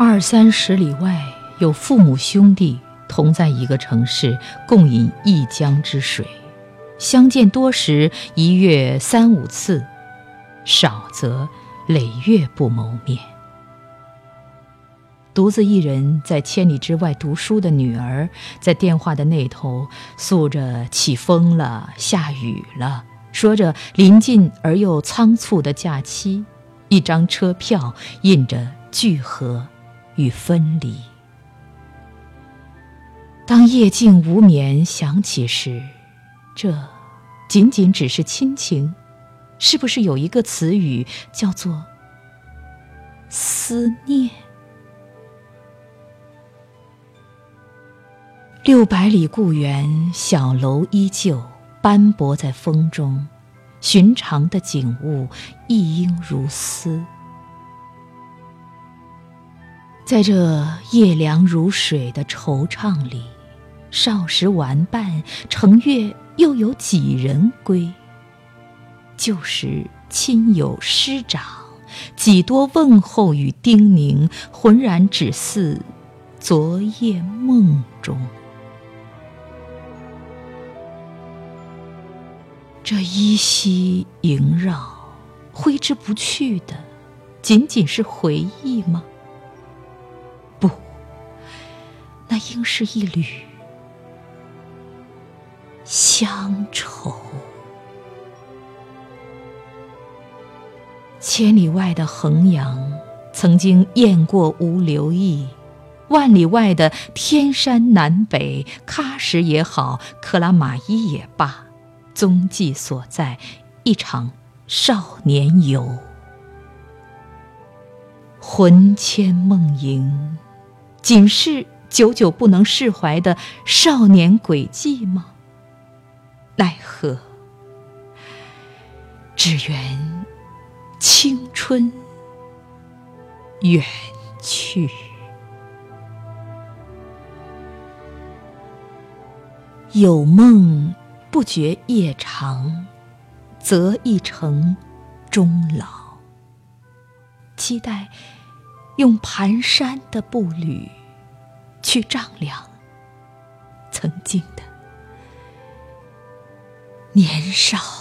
二三十里外有父母兄弟同在一个城市，共饮一江之水，相见多时，一月三五次，少则累月不谋面。独自一人在千里之外读书的女儿，在电话的那头诉着起风了、下雨了，说着临近而又仓促的假期，一张车票印着聚合与分离。当夜静无眠响起时，这仅仅只是亲情，是不是有一个词语叫做思念？六百里故园，小楼依旧，斑驳在风中。寻常的景物，一应如斯。在这夜凉如水的惆怅里，少时玩伴，乘月又有几人归？旧时亲友师长，几多问候与叮咛，浑然只似昨夜梦中。这依稀萦绕、挥之不去的，仅仅是回忆吗？应是一缕乡愁。千里外的衡阳，曾经雁过无留意；万里外的天山南北，喀什也好，克拉玛依也罢。踪迹所在，一场少年游，魂牵梦萦，仅是久久不能释怀的少年轨迹吗？奈何，只缘青春远去，有梦。不觉夜长，则一程终老。期待用蹒跚的步履去丈量曾经的年少。